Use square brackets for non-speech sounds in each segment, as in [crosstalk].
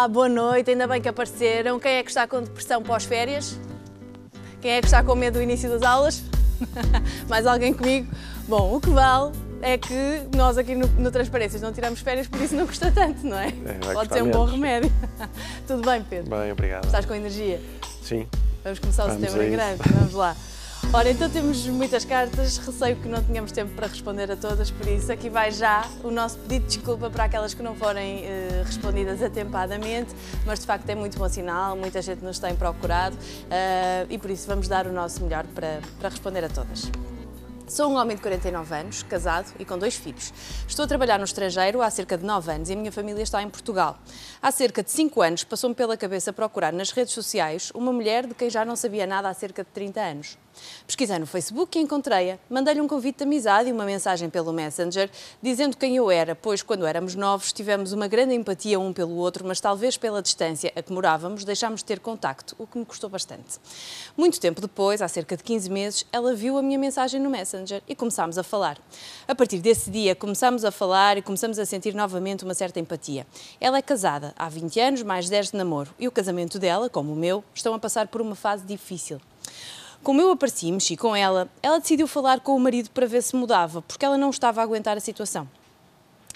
Olá, boa noite, ainda bem que apareceram. Quem é que está com depressão pós-férias? Quem é que está com medo do início das aulas? [laughs] Mais alguém comigo? Bom, o que vale é que nós aqui no, no Transparências não tiramos férias, por isso não custa tanto, não é? é Pode ser um menos. bom remédio. [laughs] Tudo bem, Pedro? Bem, obrigado. Estás com energia? Sim. Vamos começar o Vamos setembro em grande, vamos lá. [laughs] Ora, então temos muitas cartas, receio que não tenhamos tempo para responder a todas, por isso aqui vai já o nosso pedido de desculpa para aquelas que não forem eh, respondidas atempadamente, mas de facto é muito bom sinal, muita gente nos tem procurado eh, e por isso vamos dar o nosso melhor para, para responder a todas. Sou um homem de 49 anos, casado e com dois filhos. Estou a trabalhar no estrangeiro há cerca de 9 anos e a minha família está em Portugal. Há cerca de 5 anos passou-me pela cabeça procurar nas redes sociais uma mulher de quem já não sabia nada há cerca de 30 anos. Pesquisei no Facebook e encontrei-a. Mandei-lhe um convite de amizade e uma mensagem pelo Messenger dizendo quem eu era, pois quando éramos novos tivemos uma grande empatia um pelo outro, mas talvez pela distância a que morávamos deixámos de ter contacto, o que me custou bastante. Muito tempo depois, há cerca de 15 meses, ela viu a minha mensagem no Messenger e começámos a falar. A partir desse dia começámos a falar e começamos a sentir novamente uma certa empatia. Ela é casada há 20 anos, mais 10 de namoro, e o casamento dela, como o meu, estão a passar por uma fase difícil. Como eu apareci e mexi com ela, ela decidiu falar com o marido para ver se mudava, porque ela não estava a aguentar a situação.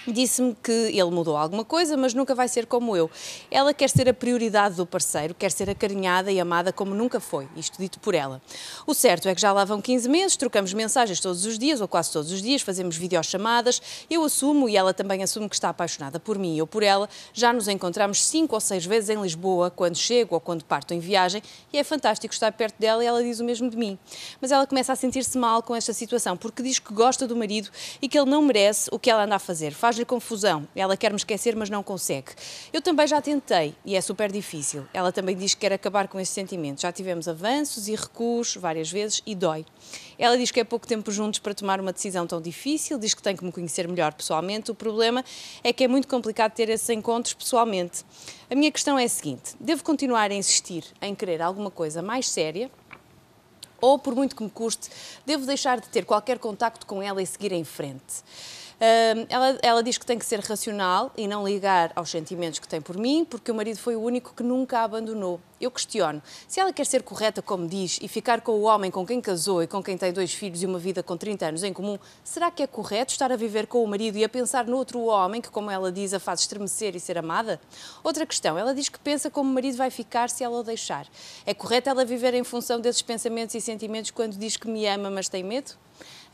Disse-me que ele mudou alguma coisa, mas nunca vai ser como eu. Ela quer ser a prioridade do parceiro, quer ser acarinhada e amada como nunca foi, isto dito por ela. O certo é que já lá vão 15 meses, trocamos mensagens todos os dias, ou quase todos os dias, fazemos videochamadas. Eu assumo e ela também assume que está apaixonada por mim e eu por ela. Já nos encontramos cinco ou seis vezes em Lisboa, quando chego ou quando parto em viagem, e é fantástico estar perto dela e ela diz o mesmo de mim. Mas ela começa a sentir-se mal com esta situação, porque diz que gosta do marido e que ele não merece o que ela anda a fazer. Faz-lhe confusão. Ela quer me esquecer, mas não consegue. Eu também já tentei e é super difícil. Ela também diz que quer acabar com esse sentimento. Já tivemos avanços e recuos várias vezes e dói. Ela diz que é pouco tempo juntos para tomar uma decisão tão difícil, diz que tem que me conhecer melhor pessoalmente. O problema é que é muito complicado ter esses encontros pessoalmente. A minha questão é a seguinte: devo continuar a insistir em querer alguma coisa mais séria? ou, por muito que me custe, devo deixar de ter qualquer contacto com ela e seguir em frente. Ela, ela diz que tem que ser racional e não ligar aos sentimentos que tem por mim, porque o marido foi o único que nunca a abandonou. Eu questiono, se ela quer ser correta como diz e ficar com o homem com quem casou e com quem tem dois filhos e uma vida com 30 anos em comum, será que é correto estar a viver com o marido e a pensar no outro homem que, como ela diz, a faz estremecer e ser amada? Outra questão, ela diz que pensa como o marido vai ficar se ela o deixar. É correto ela viver em função desses pensamentos e sentimentos quando diz que me ama, mas tem medo?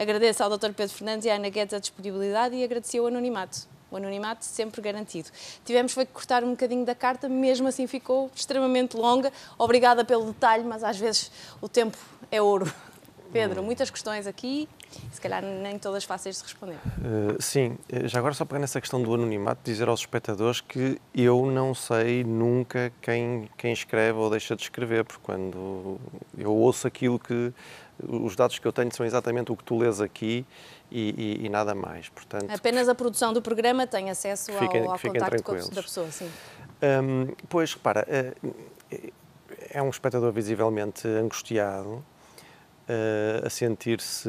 Agradeço ao Dr. Pedro Fernandes e à Ana Guedes a disponibilidade e agradeci o anonimato. O anonimato sempre garantido. Tivemos foi que cortar um bocadinho da carta, mesmo assim ficou extremamente longa. Obrigada pelo detalhe, mas às vezes o tempo é ouro. Pedro, muitas questões aqui, se calhar nem todas fáceis de responder. Uh, sim, Uh, já agora só pegar nessa questão do anonimato, dizer aos espectadores que eu não sei nunca quem, quem escreve ou deixa de escrever, porque quando eu ouço aquilo que. Os dados que eu tenho são exatamente o que tu lês aqui e, e, e nada mais. Portanto, Apenas a produção do programa tem acesso Fiquem- ao, ao contacto com a, da pessoa, sim. Hum, pois, repara, eh, é um espectador visivelmente angustiado, eh, a sentir-se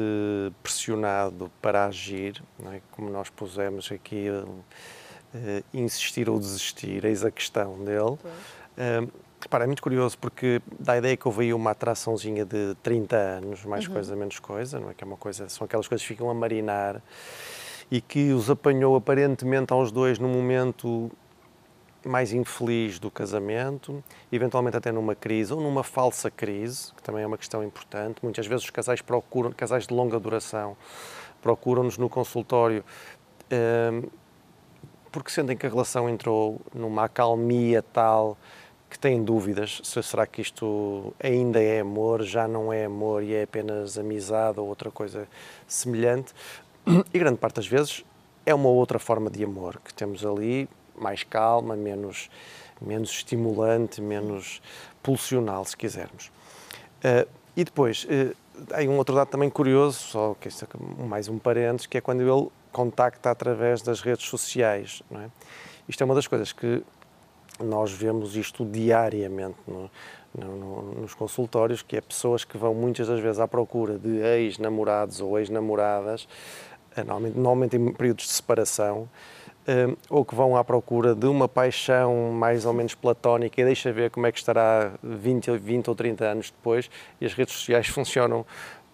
pressionado para agir, é? como nós pusemos aqui, eh, insistir ou desistir, eis a questão dele. Hum, repara, é muito curioso porque dá a ideia que houve aí uma atraçãozinha de 30 anos, mais coisa, menos coisa, não é? Que é uma coisa, são aquelas coisas que ficam a marinar e que os apanhou aparentemente aos dois num momento mais infeliz do casamento, eventualmente até numa crise ou numa falsa crise, que também é uma questão importante. Muitas vezes os casais procuram, casais de longa duração, procuram-nos no consultório hum, porque sentem que a relação entrou numa acalmia tal que têm dúvidas se será que isto ainda é amor, já não é amor e é apenas amizade ou outra coisa semelhante. [clears throat] E grande parte das vezes é uma outra forma de amor que temos ali, mais calma, menos, menos estimulante, menos pulsional, se quisermos. Uh, e depois, uh, há um outro dado também curioso, só que é mais um parênteses, que é quando ele contacta através das redes sociais. Não é? Isto é uma das coisas que nós vemos isto diariamente no, no, nos consultórios, que é pessoas que vão muitas das vezes à procura de ex-namorados ou ex-namoradas, eh, normalmente, normalmente em períodos de separação, uh, ou que vão à procura de uma paixão mais ou menos platónica e deixa ver como é que estará 20, 20 ou 30 anos depois, e as redes sociais [laughs] funcionam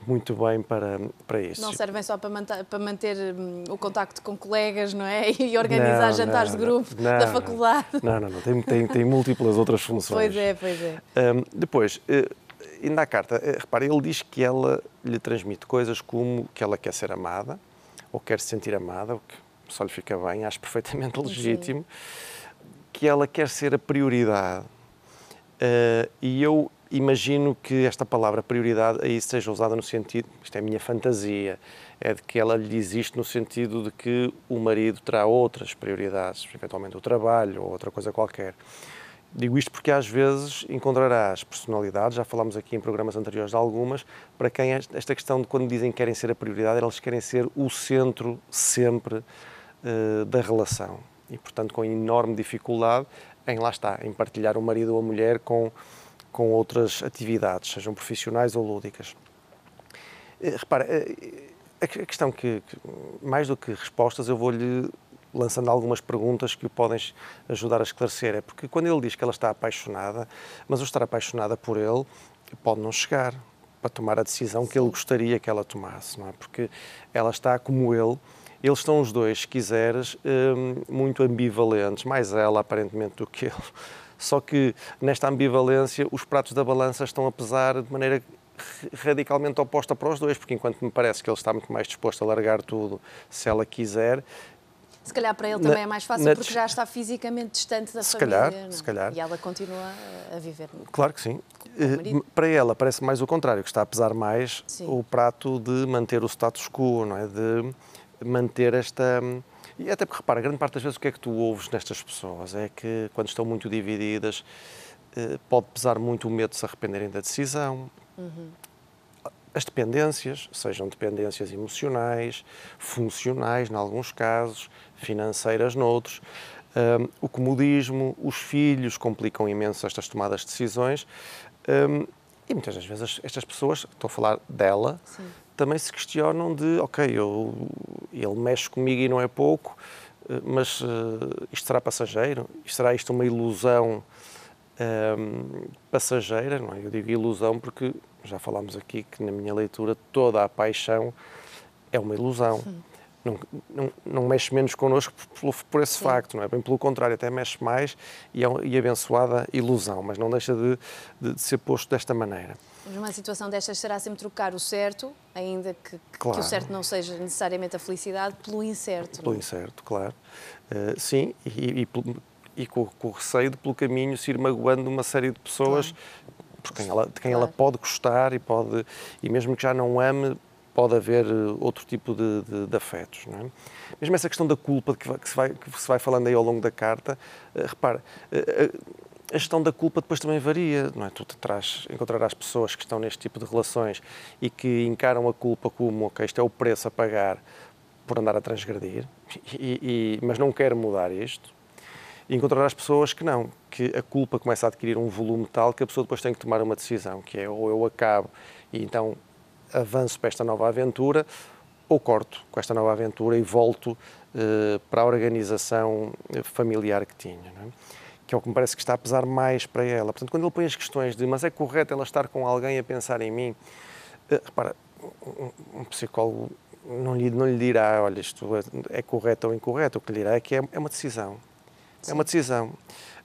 muito bem para, para isso. Não servem só para manter, para manter um, o contacto com colegas, não é? [laughs] E organizar não, jantares não, de grupo não, da faculdade. Não, não, não. Tem, tem, tem [laughs] múltiplas outras funções. Pois é, pois é. Um, depois, uh, ainda à carta, uh, repare, ele diz que ela lhe transmite coisas como que ela quer ser amada, ou quer se sentir amada, o que só lhe fica bem, acho perfeitamente [laughs] legítimo, Sim. que ela quer ser a prioridade. Uh, e eu imagino que esta palavra prioridade aí seja usada no sentido, isto é a minha fantasia, é de que ela lhe existe no sentido de que o marido terá outras prioridades, eventualmente o trabalho ou outra coisa qualquer. Digo isto porque às vezes encontrarás personalidades, já falámos aqui em programas anteriores de algumas, para quem esta questão de quando dizem que querem ser a prioridade, elas querem ser o centro sempre uh, da relação. E, portanto, com enorme dificuldade em, lá está, em partilhar o marido ou a mulher com com outras atividades, sejam profissionais ou lúdicas. Eh, repara, eh, a questão que, mais do que respostas, eu vou-lhe lançando algumas perguntas que o podem ajudar a esclarecer. É porque quando ele diz que ela está apaixonada, mas o estar apaixonada por ele pode não chegar para tomar a decisão que ele gostaria que ela tomasse, não é? Porque ela está como ele, eles estão os dois, se quiseres, hum, muito ambivalentes, mais ela aparentemente do que ele só que nesta ambivalência os pratos da balança estão a pesar de maneira radicalmente oposta para os dois, porque enquanto me parece que ele está muito mais disposto a largar tudo se ela quiser, se calhar para ele também na, é mais fácil porque já está fisicamente distante da se família. Calhar, se calhar. E ela continua a viver. Claro que sim. Eh, para ela parece mais o contrário, que está a pesar mais sim. o prato de manter o status quo, não é? De manter esta e até porque, repara, grande parte das vezes o que é que tu ouves nestas pessoas é que, quando estão muito divididas, eh, pode pesar muito o medo de se arrependerem da decisão. Uhum. As dependências, sejam dependências emocionais, funcionais, em alguns casos, financeiras, noutros. Um, o comodismo, os filhos complicam imenso estas tomadas de decisões. Um, e muitas das vezes estas pessoas, estou a falar dela, Sim também se questionam de, ok, eu, ele mexe comigo e não é pouco, eh, mas uh, isto será passageiro? Isto será isto uma ilusão um, ehm, passageira? Não é? Eu digo ilusão porque já falámos aqui que na minha leitura toda a paixão é uma ilusão. Não, não, não, mexe menos connosco por, por esse Sim. facto, não é? Bem pelo contrário, até mexe mais e é e abençoada ilusão, mas não deixa de, de, de ser posto desta maneira. Numa situação destas será sempre trocar o certo, ainda que, claro. que o certo não seja necessariamente a felicidade, pelo incerto. Pelo não? É? incerto, claro. Uh, sim, e, e, e com, com, o receio de pelo caminho se ir magoando uma série de pessoas claro. por quem ela, de quem claro. ela pode gostar e pode e mesmo que já não ame pode haver eh, outro tipo de, de, de afetos. Não é? Mesmo essa questão da culpa que, que, se vai, que se vai falando aí ao longo da carta, uh, repara, uh, a gestão da culpa depois também varia, não é? Tu traz, encontrarás pessoas que estão neste tipo de relações e que encaram a culpa como, ok, isto é o preço a pagar por andar a transgredir, e, e, mas não quero mudar isto. E encontrarás pessoas que não, que a culpa começa a adquirir um volume tal que a pessoa depois tem que tomar uma decisão, que é ou eu acabo e então avanço para esta nova aventura, ou corto com esta nova aventura e volto uh, para a organização familiar que tinha. Não é? Que é o que me parece que está a pesar mais para ela. Portanto, quando ele põe as questões de mas é correto ela estar com alguém a pensar em mim, uh, repara, um, um psicólogo não lhe, não lhe dirá, olha, isto é, é correto ou incorreto, o que lhe dirá é que é, é uma decisão. Sim. É uma decisão.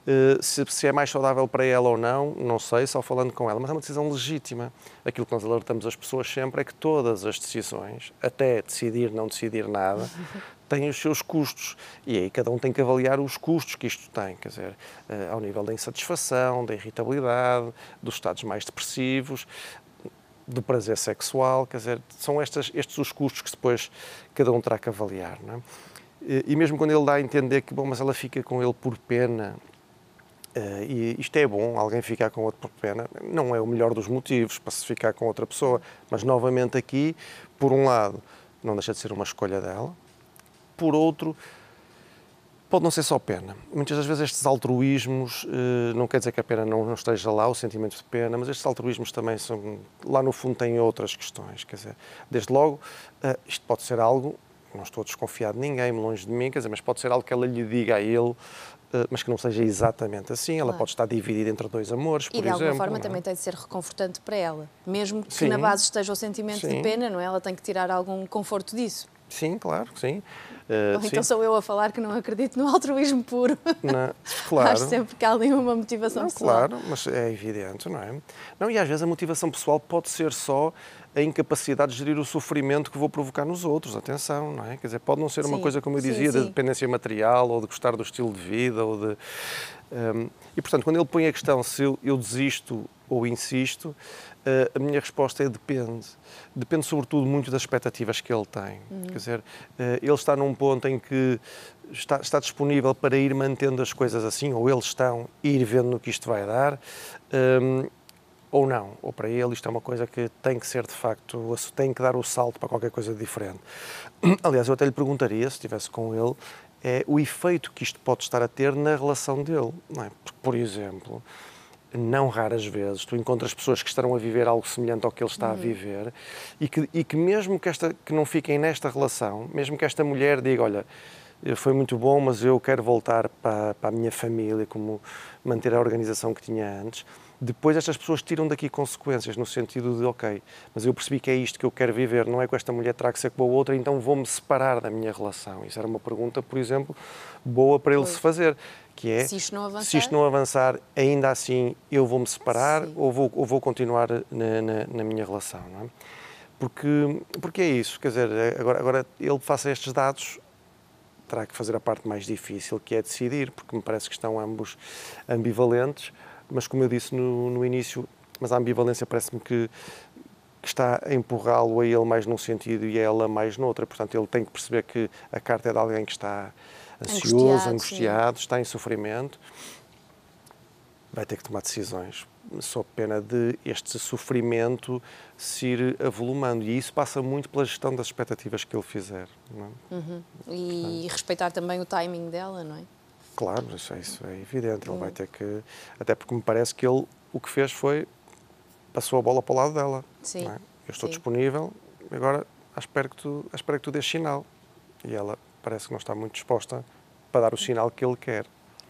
Uh, se, se, é mais saudável para ela ou não, não sei, só falando com ela, mas é uma decisão legítima. Aquilo que nós alertamos as pessoas sempre é que todas as decisões, até decidir, não decidir nada, [laughs] têm os seus custos e aí cada um tem que avaliar os custos que isto tem, quer dizer, uh, ao nível da insatisfação, da irritabilidade, dos estados mais depressivos, do prazer sexual, quer dizer, são estas, estes os custos que depois cada um terá que avaliar, não é? E mesmo quando ele dá a entender que, bom, mas ela fica com ele por pena, Uh, e isto é bom, alguém ficar com outro por pena, não é o melhor dos motivos para se ficar com outra pessoa, mas novamente aqui, por um lado, não deixa de ser uma escolha dela, por outro, pode não ser só pena. Muitas das vezes estes altruísmos, eh, não quer dizer que a pena não, esteja lá, o sentimento de pena, mas estes altruísmos também são, lá no fundo têm outras questões, quer dizer, desde logo, eh, isto pode ser algo não estou desconfiado de ninguém, longe de mim, quer dizer, mas pode ser algo que ela lhe diga a ele, eh, mas que não seja exatamente assim. Ela claro. pode estar dividida entre dois amores, por exemplo. E de alguma forma não? É? também tem de ser reconfortante para ela. Mesmo que sim, na base esteja o sentimento sim. de pena, não é? Ela tem que tirar algum conforto disso. Sim, claro, sim. Uh, então sim. sou eu a falar que não acredito no altruísmo puro. Não, [laughs] claro. Acho sempre que há ali uma motivação não, pessoal. Claro, mas é evidente, não é? Não, e às vezes a motivação pessoal pode ser só a incapacidade de gerir o sofrimento que vou provocar nos outros, atenção, não é? Quer dizer, pode não ser sim, uma coisa, como eu dizia, sim, de dependência material ou de gostar do estilo de vida ou de... Um, e, portanto, quando ele põe a questão se eu desisto ou insisto, uh, a minha resposta é depende. Depende, sobretudo, muito das expectativas que ele tem. Uhum. Quer dizer, uh, ele está num ponto em que está, está, disponível para ir mantendo as coisas assim, ou eles estão, ir vendo no que isto vai dar. Um, ou não, ou para ele isto é uma coisa que tem que ser de facto, tem que dar o salto para qualquer coisa diferente. [clears throat] Aliás, eu até lhe perguntaria, se estivesse com ele, é o efeito que isto pode estar a ter na relação dele. É? Porque, por exemplo, não raras vezes tu encontras pessoas que estarão a viver algo semelhante ao que ele está uhum. a viver e que, e que mesmo que, esta, que não fiquem nesta relação, mesmo que esta mulher diga, olha, foi muito bom, mas eu quero voltar para, para a minha família, como manter a organização que tinha antes, depois estas pessoas tiram daqui consequências no sentido de, ok, mas eu percebi que é isto que eu quero viver, não é com esta mulher, terá que ser com a outra, então vou-me separar da minha relação. Isso era uma pergunta, por exemplo, boa para ele se fazer, que é, se isto não avançar, se isto não avançar ainda assim eu vou-me separar ou vou, ou vou continuar na, na, na minha relação, é? Porque, porque é isso, quer dizer, agora, agora ele faça estes dados, terá que fazer a parte mais difícil, que é decidir, porque me parece que estão ambos ambivalentes, mas como eu disse no, no início, mas a ambivalência parece-me que, que, está a empurrá-lo a ele mais num sentido e a ela mais noutra. Portanto, ele tem que perceber que a carta é de alguém que está ansioso, angustiado, angustiado está em sofrimento. Vai ter que tomar decisões, sob pena de este sofrimento se ir avolumando. E isso passa muito pela gestão das expectativas que ele fizer. É? Uhum. E Portanto, respeitar também o timing dela, não é? Claro, isso é, isso é evidente. Ele vai ter que. Até porque me parece que ele o que fez foi passou a bola para o lado dela. Sim. É? Eu estou Sim. disponível, agora espero que, tu, espero que tu dês sinal. E ela parece que não está muito disposta para dar o sinal que ele quer.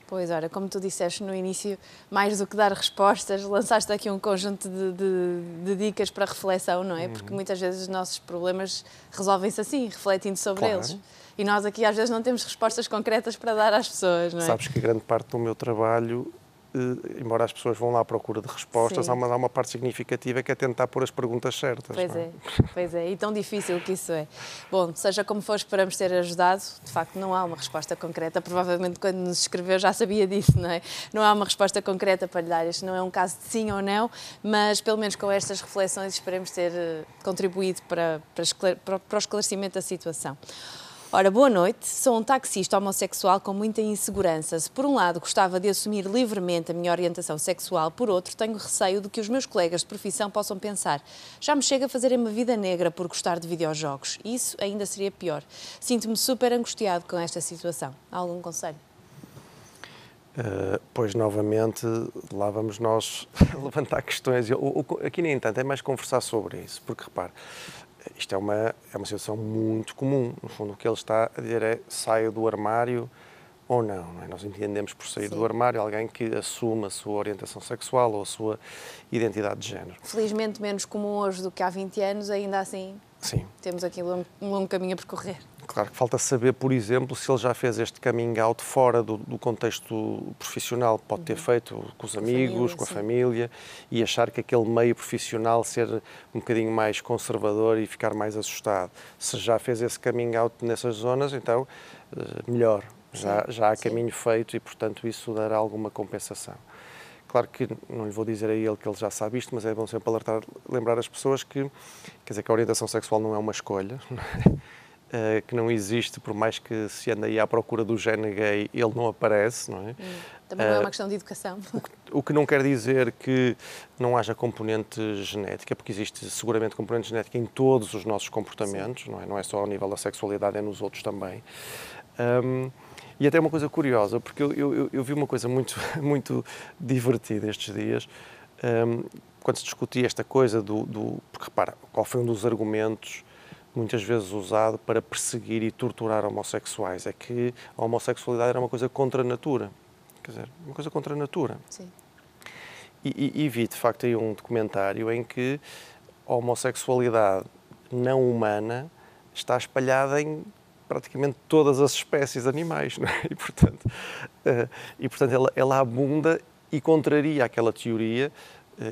Pois, olha, como tu disseste no início, mais do que dar respostas, lançaste aqui um conjunto de, de, de dicas para reflexão, não é? Uhum. Porque muitas vezes os nossos problemas resolvem-se assim, refletindo sobre claro. eles. E nós aqui às vezes não temos respostas concretas para dar às pessoas, não é? Sabes que grande parte do meu trabalho embora as pessoas vão lá à procura de respostas, há uma, há uma, parte significativa que é tentar pôr as perguntas certas. Pois é? é? pois é, e tão difícil que isso é. Bom, seja como for, esperamos ter ajudado. De facto, não há uma resposta concreta. Provavelmente, quando nos escreveu, já sabia disso, não é? Não há uma resposta concreta para lhe dar. Este não é um caso de sim ou não, mas pelo menos com estas reflexões esperemos ter eh, contribuído para, para, para o esclarecimento da situação. Ora, boa noite. Sou um taxista homossexual com muita insegurança. Se por um lado gostava de assumir livremente a minha orientação sexual, por outro tenho receio de que os meus colegas de profissão possam pensar já me chega a fazer uma vida negra por gostar de videojogos. Isso ainda seria pior. Sinto-me super angustiado com esta situação. Há algum conselho? Uh, pois, novamente, lá vamos nós [laughs] levantar questões. aqui, nem tanto, é mais conversar sobre isso, porque repare, isto é uma, é uma situação muito comum. No fundo, o que ele está a dizer é saia do armário ou não. não é? Nós entendemos por sair Sim. do armário alguém que assume a sua orientação sexual ou a sua identidade de género. Felizmente menos comum hoje do que há 20 anos, ainda assim Sim. temos aqui um longo caminho a percorrer. Claro que falta saber, por exemplo, se ele já fez este coming out fora do, do contexto profissional. Pode ter uhum. feito com os amigos, família, com a sim. família, e achar que aquele meio profissional ser um bocadinho mais conservador e ficar mais assustado. Se já fez esse coming out nessas zonas, então eh, melhor. Já, já há caminho feito e, portanto, isso dará alguma compensação. Claro que não lhe vou dizer a ele que ele já sabe isto, mas é bom sempre alertar, lembrar as pessoas que, quer dizer, que a orientação sexual não é uma escolha. Uh, que não existe, por mais que se ande aí à procura do gene gay, ele não aparece, não é? Hum, também não é uma eh, questão de educação. O que, o que, não quer dizer que não haja componente genética, porque existe seguramente componente genética em todos os nossos comportamentos, não é? Não é só ao nível da sexualidade, é nos outros também. Um, e até uma coisa curiosa, porque eu, eu, eu, vi uma coisa muito, [laughs] muito divertida estes dias, um, quando se discutia esta coisa do, do. Porque repara, qual foi um dos argumentos muitas vezes usado para perseguir e torturar homossexuais. É que a homossexualidade era uma coisa contra a natura. Quer dizer, uma coisa contra a natura. Sim. E, e, e vi, de facto, aí um documentário em que a homossexualidade não humana está espalhada em praticamente todas as espécies animais, [laughs] não é? E, portanto, uh, e, portanto ela, ela abunda e contraria aquela teoria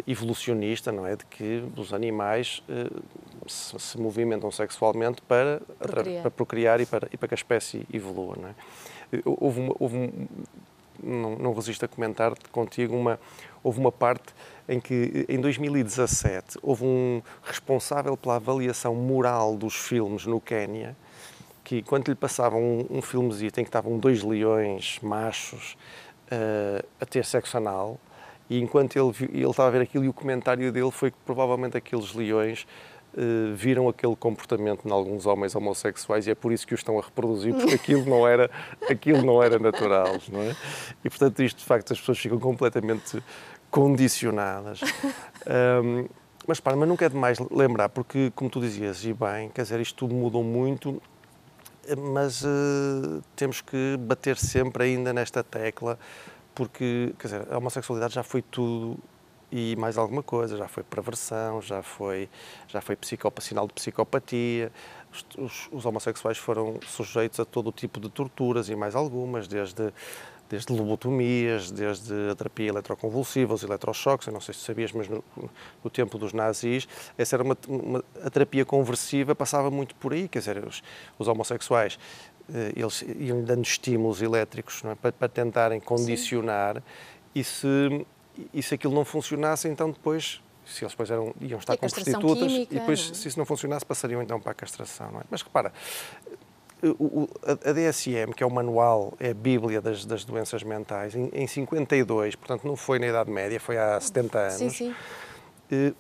evolucionista, não é? De que os animais uh, se, se, movimentam sexualmente para procriar, para procriar e, para, e para que a espécie evolua, não é? Houve, uma, houve um, não, não resisto a comentar contigo uma houve uma parte em que, em 2017, houve um responsável pela avaliação moral dos filmes no Quénia, que quando lhe passavam um, um filmezito em que estavam dois leões machos uh, a ter sexo anal, e enquanto ele, ele estava a ver aquilo, e o comentário dele foi que provavelmente aqueles leões Uh, viram aquele comportamento em alguns homens homossexuais e é por isso que o estão a reproduzir, porque aquilo não era, [laughs] aquilo não era natural, não é? E portanto isto, de facto, as pessoas ficam completamente condicionadas. [laughs] um, mas para, mas nunca é demais lembrar, porque, como tu dizias, e bem, quer dizer, isto tudo mudou muito, mas uh, temos que bater sempre ainda nesta tecla, porque, quer dizer, a homossexualidade já foi tudo e mais alguma coisa, já foi perversão, já foi, já foi psicopa, sinal de psicopatia, os, os, os homossexuais foram sujeitos a todo tipo de torturas e mais algumas, desde desde lobotomias, desde a terapia eletroconvulsiva, os eletrochoques, eu não sei se sabias, mas no, no tempo dos nazis, essa era uma, uma, a terapia conversiva passava muito por aí, quer dizer, os, os homossexuais, eles iam dando estímulos elétricos é? para, para, tentarem condicionar Sim. e se, e se aquilo não funcionasse, então depois se eles depois eram, iam estar com prostitutas química, e depois, é? se isso não funcionasse, passariam então para a castração. É? Mas repara, o, a DSM, que é o manual, é a bíblia das, das doenças mentais, em, em 52, portanto não foi na Idade Média, foi há 70 anos, sim, sim. Eh,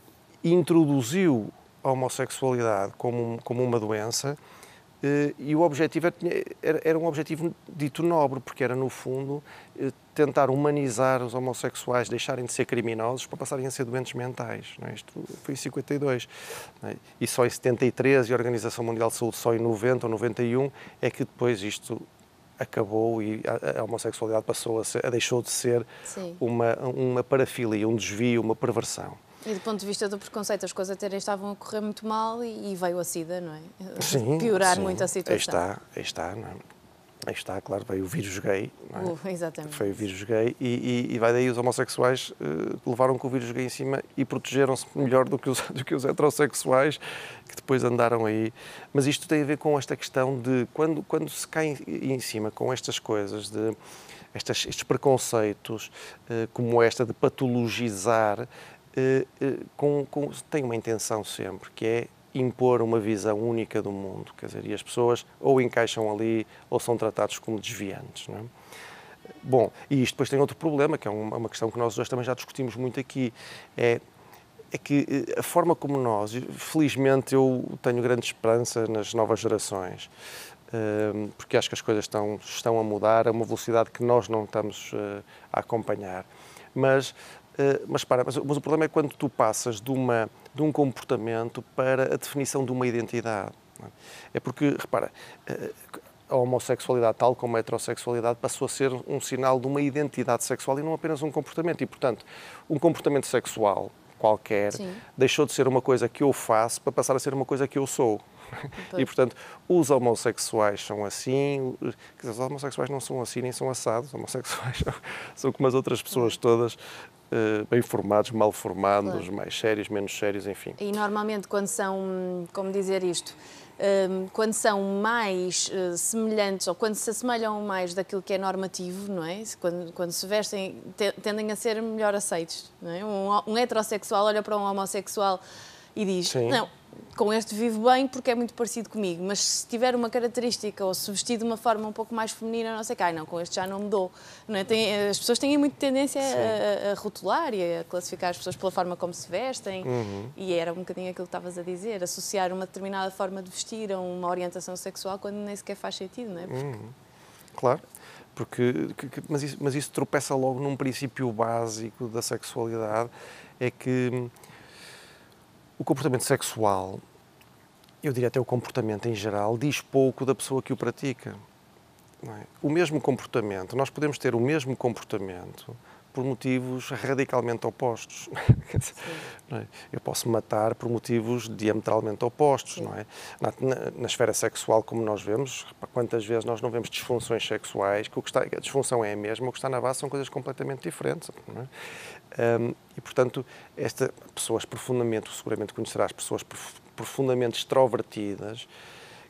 introduziu a homossexualidade como, como uma doença eh, e o objetivo era, era, um objetivo dito nobre, porque era, no fundo, eh, tentar humanizar os homossexuais, deixarem de ser criminosos para passarem a ser doentes mentais. É? Isto foi em 52. É? E só em 73, e a Organização Mundial de Saúde só em 90 ou 91, é que depois isto acabou e a, a homossexualidade passou a, ser, a deixou de ser uma, uma parafilia, um desvio, uma perversão. E do ponto de vista do preconceito, as coisas até estavam a correr muito mal e, e veio a SIDA, não é? Sim, Piorar sim. muito a situação. Aí está, aí está, não é? Aí está, claro, veio o vírus gay. É? Uh, exatamente. Foi o vírus gay e, e, e vai daí os homossexuais uh, levaram com o vírus gay em cima e protegeram-se melhor do que, os, [laughs] do que os heterossexuais que depois andaram aí. Mas isto tem a ver com esta questão de quando, quando se cai em, em cima com estas coisas, de estas, estes preconceitos, uh, como esta de patologizar, com, com, tem uma intenção sempre, que é impor uma visão única do mundo, quer dizer, e as pessoas ou encaixam ali ou são tratados como desviantes. Não é? Bom, e isto depois tem outro problema, que é uma, questão que nós hoje também já discutimos muito aqui, é, é que eh, a forma como nós, felizmente eu tenho grande esperança nas novas gerações, eh, porque acho que as coisas estão, estão a mudar a uma velocidade que nós não estamos eh, a acompanhar. Mas mas para, mas, mas, o problema é quando tu passas de, uma, de um comportamento para a definição de uma identidade. É? é porque, repara, uh, a homossexualidade, tal como a heterossexualidade, passou a ser um sinal de uma identidade sexual e não apenas um comportamento. E, portanto, um comportamento sexual qualquer Sim. deixou de ser uma coisa que eu faço para passar a ser uma coisa que eu sou. E, portanto, os homossexuais são assim, dizer, os homossexuais não são assim nem são assados, os homossexuais [laughs] são, são como as outras pessoas todas, bem formados, mal formados, claro. mais sérios, menos sérios, enfim. E normalmente quando são, como dizer isto, um, quando são mais uh, semelhantes ou quando se assemelham mais daquilo que é normativo, não é? Quando, quando se vestem, tendem a ser melhor aceitos, não é? Um, um heterossexual olha para um homossexual e diz, Sim. não, com este vivo bem porque é muito parecido comigo, mas se tiver uma característica ou se vestir de uma forma um pouco mais feminina, não sei cá, não, com este já não me dou. Não é? Tem, as pessoas têm muita tendência a, a, rotular e a classificar as pessoas pela forma como se vestem uhum. e era um bocadinho aquilo que estavas a dizer, associar uma determinada forma de vestir a uma orientação sexual quando nem sequer faz sentido, não é? Porque... Uhum. Claro. Porque, mas, isso, mas isso tropeça logo num princípio básico da sexualidade, é que o comportamento sexual eu diria até o comportamento em geral, diz pouco da pessoa que o pratica. É? O mesmo comportamento, nós podemos ter o mesmo comportamento por motivos radicalmente opostos. [laughs] É? Eu posso matar por motivos diametralmente opostos, não é? Na, na, na, esfera sexual, como nós vemos, quantas vezes nós não vemos disfunções sexuais, que o que está, a disfunção é a mesma, o que está na base são coisas completamente diferentes. É? Um, e, portanto, esta, pessoas profundamente, seguramente conhecerás pessoas profundamente extrovertidas,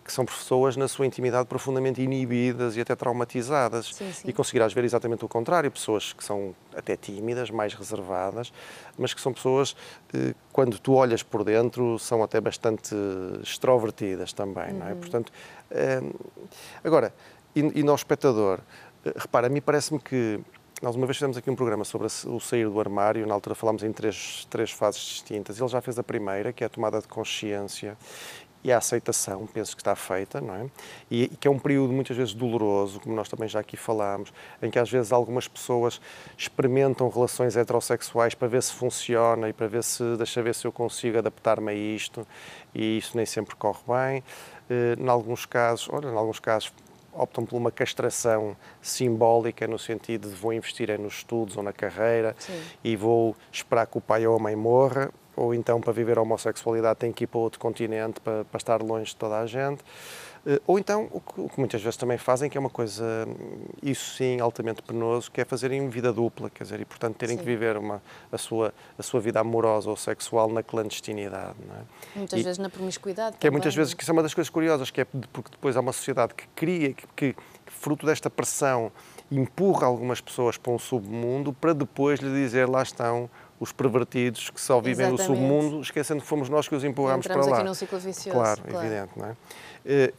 que são pessoas na sua intimidade profundamente inibidas e até traumatizadas. Sim, sim. E conseguirás ver exatamente o contrário, pessoas que são até tímidas, mais reservadas, mas que são pessoas, eh, quando tu olhas por dentro, são até bastante extrovertidas também, uhum. não é? Uhum. Portanto, agora, e, e no espectador, eh, repara, a mim parece-me que nós uma vez fizemos aqui um programa sobre o sair do armário, na altura falámos em três, três fases distintas. Ele já fez a primeira, que é a tomada de consciência, e a aceitação, penso que está feita, não é? E, que é um período muitas vezes doloroso, como nós também já aqui falámos, em que às vezes algumas pessoas experimentam relações heterossexuais para ver se funciona e para ver se, deixa ver se eu consigo adaptar-me a isto, e isso nem sempre corre bem. Eh, em alguns casos, olha, em alguns casos optam por uma castração simbólica no sentido de vou investir é nos estudos ou na carreira Sim. e vou esperar que o pai ou a mãe morra ou então para viver a homossexualidade tem que ir para outro continente para, para estar longe de toda a gente. Eh, ou então, o que, o que, muitas vezes também fazem, que é uma coisa, isso sim, altamente penoso, que é fazerem vida dupla, quer dizer, e portanto terem sim. que viver uma, a, sua, a sua vida amorosa ou sexual na clandestinidade. É? Muitas e, vezes na promiscuidade. Que é muitas vezes, que isso é uma das coisas curiosas, que é porque depois há uma sociedade que cria, que, que, que fruto desta pressão, empurra algumas pessoas para um submundo para depois lhe dizer lá estão os pervertidos que só vivem Exatamente. no submundo, esquecendo que fomos nós que os empurramos para lá. aqui num ciclo vicioso. Claro, claro. evidente, não é?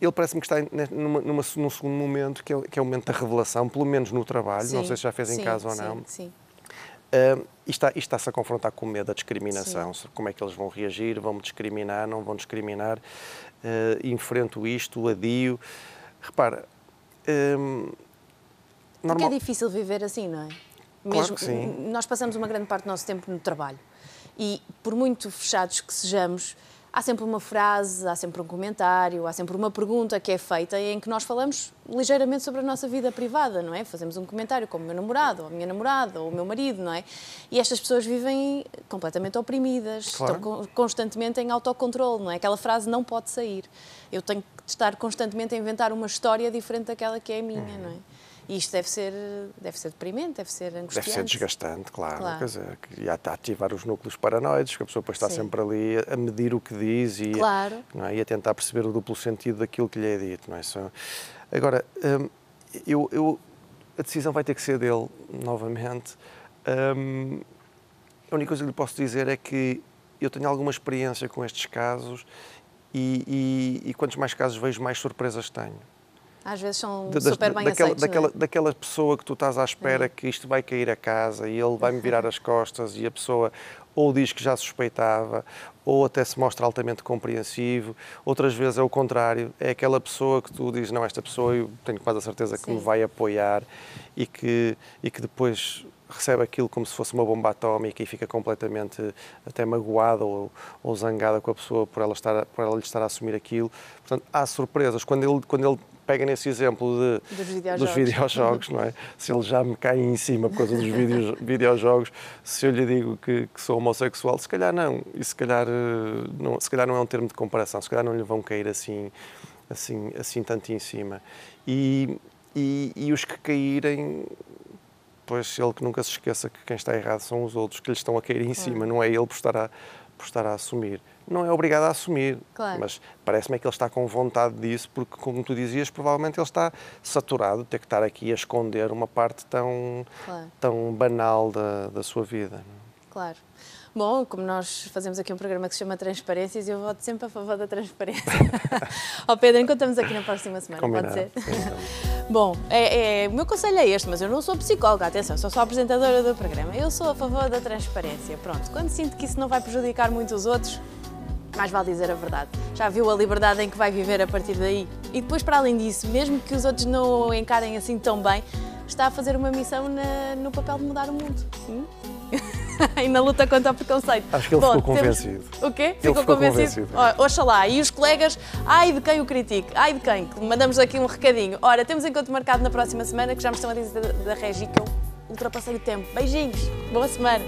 Ele parece-me que está numa, numa, num segundo momento, que é, que é, o momento da revelação, pelo menos no trabalho, sim, não sei se já fez sim, em casa ou não. Sim, sim. Uh, e está-se está a confrontar com o medo da discriminação, sim. como é que eles vão reagir, vão-me discriminar, não vão discriminar, uh, enfrento isto, adio. Repara... Uh, normal... Porque é difícil viver assim, não é? Mesmo, claro nós passamos uma grande parte do nosso tempo no trabalho e, por muito fechados que sejamos, há sempre uma frase, há sempre um comentário, há sempre uma pergunta que é feita em que nós falamos ligeiramente sobre a nossa vida privada, não é? Fazemos um comentário como o meu namorado, ou a minha namorada, ou o meu marido, não é? E estas pessoas vivem completamente oprimidas, claro. estão constantemente em autocontrole, não é? Aquela frase não pode sair. Eu tenho que estar constantemente a inventar uma história diferente daquela que é a minha, uhum. não é? E isto deve ser, deve ser deprimente, deve ser angustiante. Deve ser desgastante, claro. claro. Quer dizer, e a ativar os núcleos paranoides, que a pessoa depois está Sim. sempre ali a medir o que diz e, claro. não é? e a tentar perceber o duplo sentido daquilo que lhe é dito. Não é? Só... Agora, hum, eu, eu, a decisão vai ter que ser dele, novamente. Hum, a única coisa que lhe posso dizer é que eu tenho alguma experiência com estes casos e, e, e quantos mais casos vejo, mais surpresas tenho. Às vezes são da, super bem daquela, aceitos, daquela, é? daquela pessoa que tu estás à espera é. que isto vai cair a casa e ele vai-me virar as costas e a pessoa ou diz que já suspeitava, ou até se mostra altamente compreensivo. Outras vezes é o contrário, é aquela pessoa que tu dizes, não, esta pessoa eu tenho quase a certeza que Sim. me vai apoiar e que, e que depois recebe aquilo como se fosse uma bomba atómica e fica completamente até magoada ou, ou zangada com a pessoa por ela, estar, por ela lhe estar a assumir aquilo. Portanto, há surpresas. Quando ele, quando ele pega nesse exemplo de, dos videojogos, dos videojogos não é? Se ele já me cai em cima por causa dos videos, [laughs] videojogos, se eu lhe digo que, que, sou homossexual, se calhar não. E se calhar eh, não, se calhar não é um termo de comparação, se calhar não lhe vão cair assim, assim, assim tanto em cima. E, e, e os que caírem, pois ele que nunca se esqueça que quem está errado são os outros que lhe estão a cair em cima, não é ele por estar a, por estar a assumir não é obrigado a assumir. Claro. Mas parece-me que ele está com vontade disso, porque, como tu dizias, provavelmente ele está saturado de ter que estar aqui a esconder uma parte tão, claro. tão banal da, da sua vida. Claro. Bom, como nós fazemos aqui um programa que se chama Transparências, eu voto sempre a favor da transparência. [laughs] Ó oh, Pedro, encontramos aqui na próxima semana, Combinado. pode ser? [laughs] Bom, é, é, o meu conselho é este, mas eu não sou psicóloga, atenção, sou só apresentadora do programa. Eu sou a favor da transparência. Pronto, quando sinto que isso não vai prejudicar muito os outros, mais vale dizer a verdade. Já viu a liberdade em que vai viver a partir daí? E depois, para além disso, mesmo que os outros não o encarem assim tão bem, está a fazer uma missão na, no papel de mudar o mundo. Hum? [laughs] [laughs] e na luta contra o preconceito. Acho que ele Bom, ficou temos- convencido. O quê? Ele ficou convencido. Ó, Oxalá. E os colegas, ai de quem o critique, ai de quem? Mandamos aqui um recadinho. Ora, temos encontro marcado na próxima semana, que já me estão a dizer da, da Regi que eu ultrapassei o tempo. Beijinhos, boa semana.